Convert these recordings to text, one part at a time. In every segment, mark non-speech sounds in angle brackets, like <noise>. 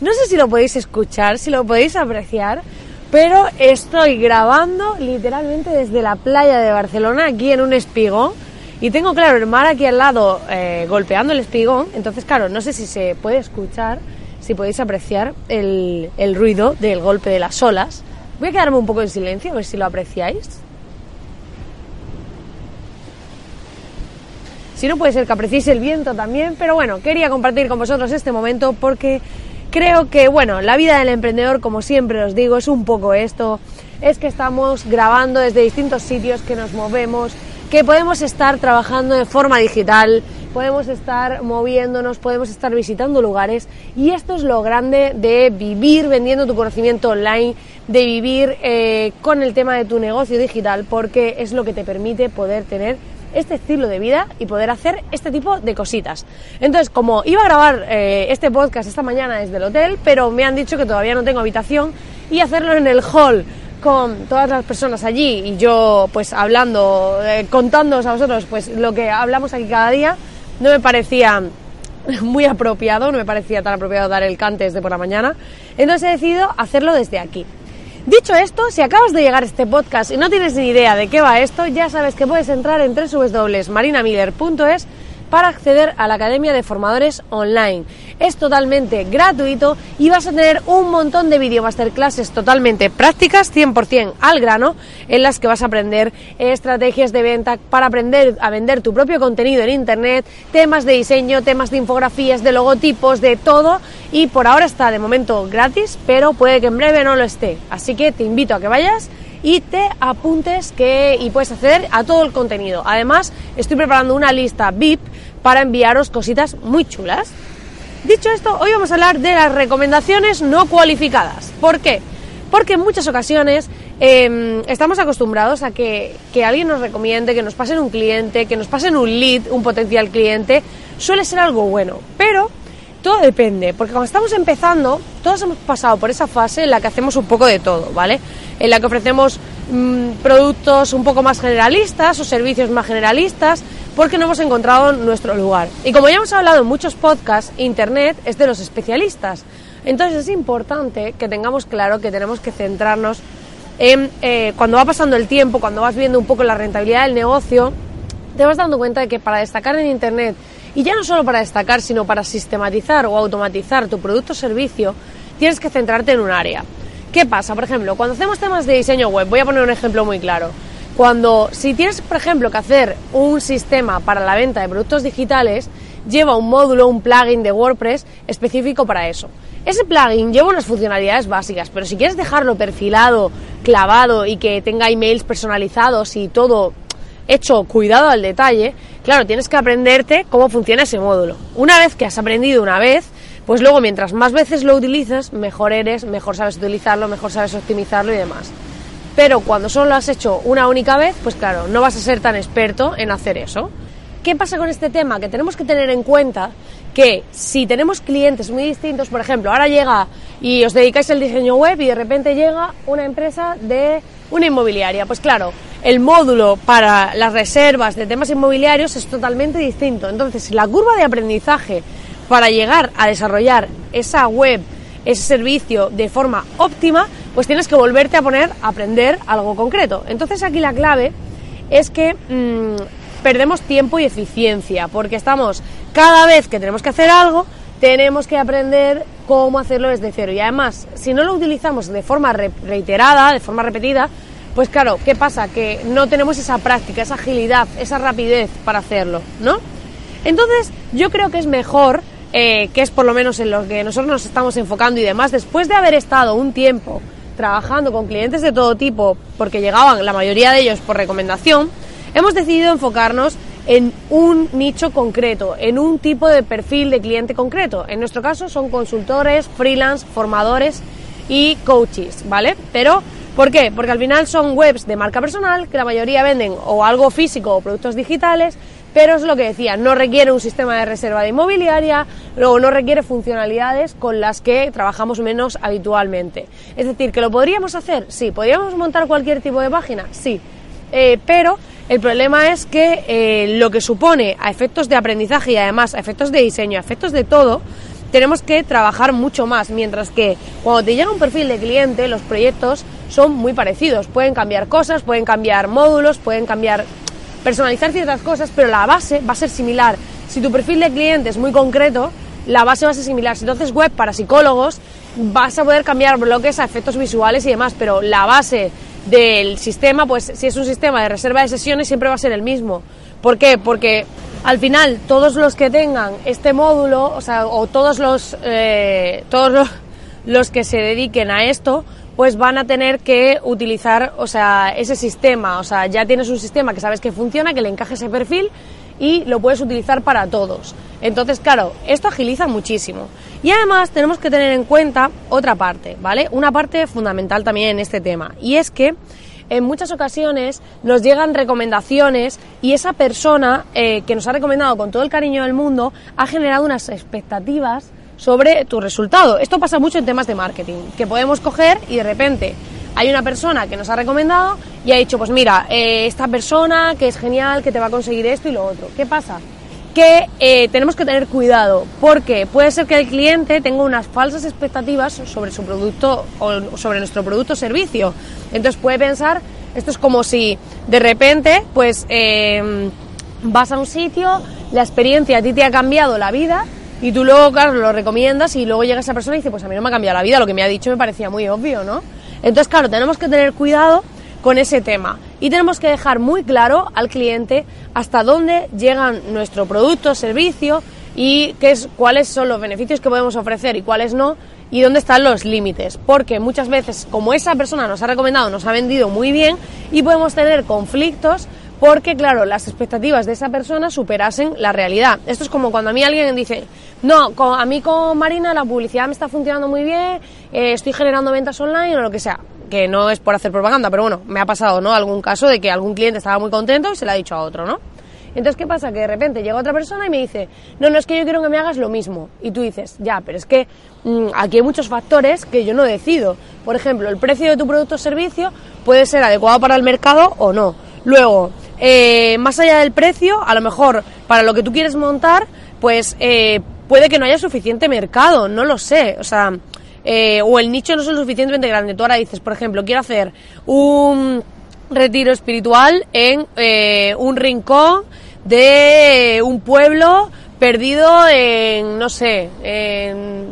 no sé si lo podéis escuchar, si lo podéis apreciar, pero estoy grabando literalmente desde la playa de Barcelona, aquí en un espigón. Y tengo, claro, el mar aquí al lado eh, golpeando el espigón. Entonces, claro, no sé si se puede escuchar, si podéis apreciar el, el ruido del golpe de las olas. Voy a quedarme un poco en silencio, a ver si lo apreciáis. Si no, puede ser que apreciéis el viento también, pero bueno, quería compartir con vosotros este momento porque Creo que, bueno, la vida del emprendedor, como siempre os digo, es un poco esto, es que estamos grabando desde distintos sitios, que nos movemos, que podemos estar trabajando de forma digital, podemos estar moviéndonos, podemos estar visitando lugares. Y esto es lo grande de vivir vendiendo tu conocimiento online, de vivir eh, con el tema de tu negocio digital, porque es lo que te permite poder tener este estilo de vida y poder hacer este tipo de cositas. Entonces, como iba a grabar eh, este podcast esta mañana desde el hotel, pero me han dicho que todavía no tengo habitación y hacerlo en el hall con todas las personas allí y yo pues hablando, eh, contándoos a vosotros pues lo que hablamos aquí cada día, no me parecía <laughs> muy apropiado, no me parecía tan apropiado dar el cante desde por la mañana, entonces he decidido hacerlo desde aquí. Dicho esto, si acabas de llegar a este podcast y no tienes ni idea de qué va esto, ya sabes que puedes entrar en www.marinamiller.es para acceder a la Academia de Formadores Online. Es totalmente gratuito y vas a tener un montón de video masterclasses totalmente prácticas, 100% al grano, en las que vas a aprender estrategias de venta para aprender a vender tu propio contenido en Internet, temas de diseño, temas de infografías, de logotipos, de todo. Y por ahora está de momento gratis, pero puede que en breve no lo esté. Así que te invito a que vayas y te apuntes que, y puedes acceder a todo el contenido. Además, estoy preparando una lista VIP para enviaros cositas muy chulas. Dicho esto, hoy vamos a hablar de las recomendaciones no cualificadas. ¿Por qué? Porque en muchas ocasiones em, estamos acostumbrados a que, que, alguien nos recomiende, que nos pasen un cliente, que nos pasen un lead, un potencial cliente, suele ser algo bueno. Pero todo depende, porque cuando estamos empezando, todos hemos pasado por esa fase en la que hacemos un poco de todo, ¿vale? En la que ofrecemos mm, productos un poco más generalistas o servicios más generalistas, porque no hemos encontrado nuestro lugar. Y como ya hemos hablado en muchos podcasts, Internet es de los especialistas. Entonces es importante que tengamos claro que tenemos que centrarnos en, eh, cuando va pasando el tiempo, cuando vas viendo un poco la rentabilidad del negocio, te vas dando cuenta de que para destacar en Internet y ya no solo para destacar, sino para sistematizar o automatizar tu producto o servicio, tienes que centrarte en un área. ¿Qué pasa? Por ejemplo, cuando hacemos temas de diseño web, voy a poner un ejemplo muy claro. Cuando, si tienes, por ejemplo, que hacer un sistema para la venta de productos digitales, lleva un módulo, un plugin de WordPress específico para eso. Ese plugin lleva unas funcionalidades básicas, pero si quieres dejarlo perfilado, clavado y que tenga emails personalizados y todo hecho cuidado al detalle, claro, tienes que aprenderte cómo funciona ese módulo. Una vez que has aprendido una vez, pues luego mientras más veces lo utilizas, mejor eres, mejor sabes utilizarlo, mejor sabes optimizarlo y demás. Pero cuando solo lo has hecho una única vez, pues claro, no vas a ser tan experto en hacer eso. ¿Qué pasa con este tema? Que tenemos que tener en cuenta que si tenemos clientes muy distintos, por ejemplo, ahora llega y os dedicáis al diseño web y de repente llega una empresa de una inmobiliaria, pues claro, el módulo para las reservas de temas inmobiliarios es totalmente distinto. Entonces, la curva de aprendizaje para llegar a desarrollar esa web, ese servicio de forma óptima, pues tienes que volverte a poner a aprender algo concreto. Entonces, aquí la clave es que mm, perdemos tiempo y eficiencia, porque estamos cada vez que tenemos que hacer algo, tenemos que aprender cómo hacerlo desde cero. Y además, si no lo utilizamos de forma reiterada, de forma repetida, pues claro, ¿qué pasa? Que no tenemos esa práctica, esa agilidad, esa rapidez para hacerlo, ¿no? Entonces, yo creo que es mejor, eh, que es por lo menos en lo que nosotros nos estamos enfocando y demás, después de haber estado un tiempo trabajando con clientes de todo tipo, porque llegaban la mayoría de ellos por recomendación, hemos decidido enfocarnos en un nicho concreto, en un tipo de perfil de cliente concreto. En nuestro caso son consultores, freelance, formadores y coaches, ¿vale? Pero, ¿por qué? Porque al final son webs de marca personal que la mayoría venden o algo físico o productos digitales, pero es lo que decía, no requiere un sistema de reserva de inmobiliaria, luego no requiere funcionalidades con las que trabajamos menos habitualmente. Es decir, que lo podríamos hacer, sí, podríamos montar cualquier tipo de página, sí, eh, pero el problema es que eh, lo que supone a efectos de aprendizaje y además a efectos de diseño, a efectos de todo, tenemos que trabajar mucho más, mientras que cuando te llega un perfil de cliente, los proyectos son muy parecidos, pueden cambiar cosas, pueden cambiar módulos, pueden cambiar personalizar ciertas cosas, pero la base va a ser similar. Si tu perfil de cliente es muy concreto, la base va a ser similar. Si entonces web para psicólogos, vas a poder cambiar bloques a efectos visuales y demás, pero la base del sistema, pues si es un sistema de reserva de sesiones, siempre va a ser el mismo. ¿Por qué? Porque al final todos los que tengan este módulo, o sea, o todos los, eh, todos los, los que se dediquen a esto, pues van a tener que utilizar, o sea, ese sistema, o sea, ya tienes un sistema que sabes que funciona, que le encaje ese perfil y lo puedes utilizar para todos. Entonces, claro, esto agiliza muchísimo. Y además tenemos que tener en cuenta otra parte, ¿vale? Una parte fundamental también en este tema, y es que en muchas ocasiones nos llegan recomendaciones y esa persona eh, que nos ha recomendado con todo el cariño del mundo ha generado unas expectativas sobre tu resultado. Esto pasa mucho en temas de marketing, que podemos coger y de repente hay una persona que nos ha recomendado y ha dicho, pues mira, eh, esta persona que es genial, que te va a conseguir esto y lo otro. ¿Qué pasa? Que eh, tenemos que tener cuidado, porque puede ser que el cliente tenga unas falsas expectativas sobre su producto o sobre nuestro producto o servicio. Entonces puede pensar, esto es como si de repente, pues eh, vas a un sitio, la experiencia a ti te ha cambiado la vida y tú luego, claro, lo recomiendas y luego llega esa persona y dice, pues a mí no me ha cambiado la vida, lo que me ha dicho me parecía muy obvio, ¿no? Entonces, claro, tenemos que tener cuidado con ese tema y tenemos que dejar muy claro al cliente hasta dónde llegan nuestro producto, servicio y qué es, cuáles son los beneficios que podemos ofrecer y cuáles no y dónde están los límites. Porque muchas veces, como esa persona nos ha recomendado, nos ha vendido muy bien y podemos tener conflictos porque, claro, las expectativas de esa persona superasen la realidad. Esto es como cuando a mí alguien dice, no, a mí con Marina la publicidad me está funcionando muy bien, eh, estoy generando ventas online o lo que sea, que no es por hacer propaganda, pero bueno, me ha pasado, ¿no? Algún caso de que algún cliente estaba muy contento y se lo ha dicho a otro, ¿no? Entonces, ¿qué pasa? Que de repente llega otra persona y me dice, no, no es que yo quiero que me hagas lo mismo. Y tú dices, ya, pero es que mm, aquí hay muchos factores que yo no decido. Por ejemplo, el precio de tu producto o servicio puede ser adecuado para el mercado o no. Luego, eh, más allá del precio, a lo mejor para lo que tú quieres montar, pues eh, puede que no haya suficiente mercado, no lo sé, o sea, eh, o el nicho no es lo suficientemente grande. Tú ahora dices, por ejemplo, quiero hacer un retiro espiritual en un rincón de un pueblo perdido en, no sé, en,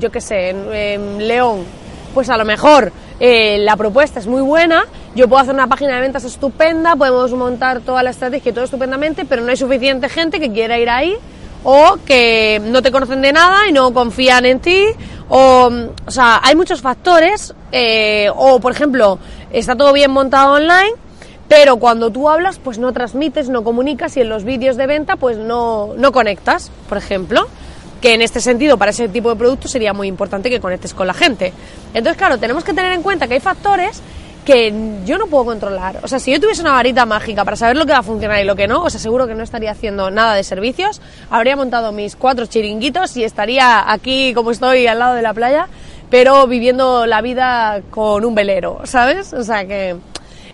yo qué sé, en León. Pues a lo mejor eh, la propuesta es muy buena, yo puedo hacer una página de ventas estupenda, podemos montar toda la estrategia y todo estupendamente, pero no hay suficiente gente que quiera ir ahí o que no te conocen de nada y no confían en ti, o, o sea, hay muchos factores, eh, o por ejemplo, está todo bien montado online, pero cuando tú hablas, pues no transmites, no comunicas y en los vídeos de venta, pues no, no conectas, por ejemplo que en este sentido para ese tipo de producto sería muy importante que conectes con la gente. Entonces, claro, tenemos que tener en cuenta que hay factores que yo no puedo controlar. O sea, si yo tuviese una varita mágica para saber lo que va a funcionar y lo que no, os aseguro que no estaría haciendo nada de servicios, habría montado mis cuatro chiringuitos y estaría aquí como estoy al lado de la playa, pero viviendo la vida con un velero, ¿sabes? O sea que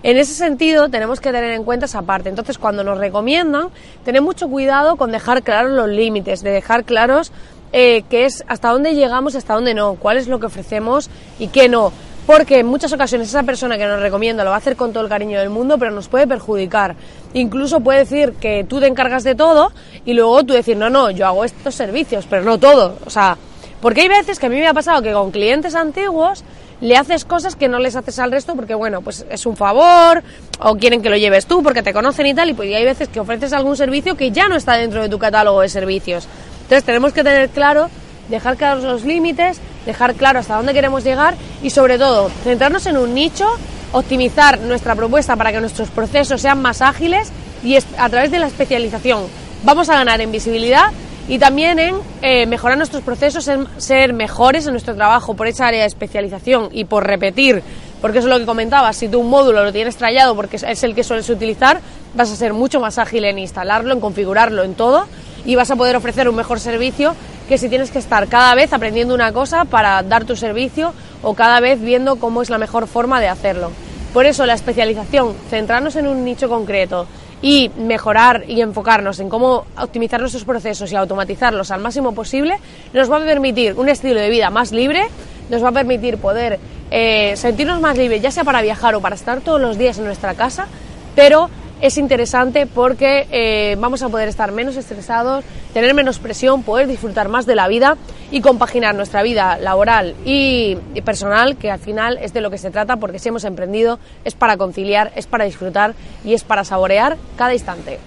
en ese sentido, tenemos que tener en cuenta esa parte. Entonces, cuando nos recomiendan, tener mucho cuidado con dejar claros los límites, de dejar claros eh, qué es hasta dónde llegamos hasta dónde no, cuál es lo que ofrecemos y qué no. Porque en muchas ocasiones esa persona que nos recomienda lo va a hacer con todo el cariño del mundo, pero nos puede perjudicar. Incluso puede decir que tú te encargas de todo y luego tú decir, no, no, yo hago estos servicios, pero no todo. O sea, Porque hay veces que a mí me ha pasado que con clientes antiguos le haces cosas que no les haces al resto porque, bueno, pues es un favor o quieren que lo lleves tú porque te conocen y tal, y pues hay veces que ofreces algún servicio que ya no está dentro de tu catálogo de servicios. Entonces tenemos que tener claro, dejar claros los límites, dejar claro hasta dónde queremos llegar y sobre todo centrarnos en un nicho, optimizar nuestra propuesta para que nuestros procesos sean más ágiles y a través de la especialización. Vamos a ganar en visibilidad y también en eh, mejorar nuestros procesos, en ser mejores en nuestro trabajo por esa área de especialización y por repetir, porque eso es lo que comentaba, si tú un módulo lo tienes trallado porque es el que sueles utilizar, vas a ser mucho más ágil en instalarlo, en configurarlo, en todo y vas a poder ofrecer un mejor servicio que si tienes que estar cada vez aprendiendo una cosa para dar tu servicio o cada vez viendo cómo es la mejor forma de hacerlo. Por eso la especialización, centrarnos en un nicho concreto, y mejorar y enfocarnos en cómo optimizar nuestros procesos y automatizarlos al máximo posible, nos va a permitir un estilo de vida más libre, nos va a permitir poder eh, sentirnos más libres, ya sea para viajar o para estar todos los días en nuestra casa, pero es interesante porque eh, vamos a poder estar menos estresados, tener menos presión, poder disfrutar más de la vida y compaginar nuestra vida laboral y, personal, que al final es de lo que se trata, porque si hemos emprendido es para conciliar, es para disfrutar y es para saborear cada instante.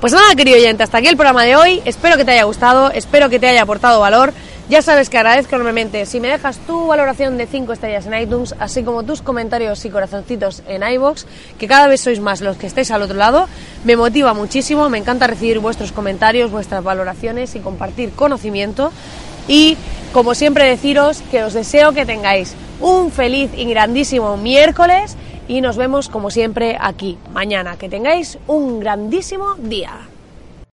Pues nada, querido oyente, hasta aquí el programa de hoy. Espero que te haya gustado, espero que te haya aportado valor. Ya sabes que agradezco enormemente si me dejas tu valoración de 5 estrellas en iTunes, así como tus comentarios y corazoncitos en iBox, que cada vez sois más los que estáis al otro lado. Me motiva muchísimo, me encanta recibir vuestros comentarios, vuestras valoraciones y compartir conocimiento. Y como siempre deciros que os deseo que tengáis un feliz y grandísimo miércoles y nos vemos como siempre aquí mañana. Que tengáis un grandísimo día.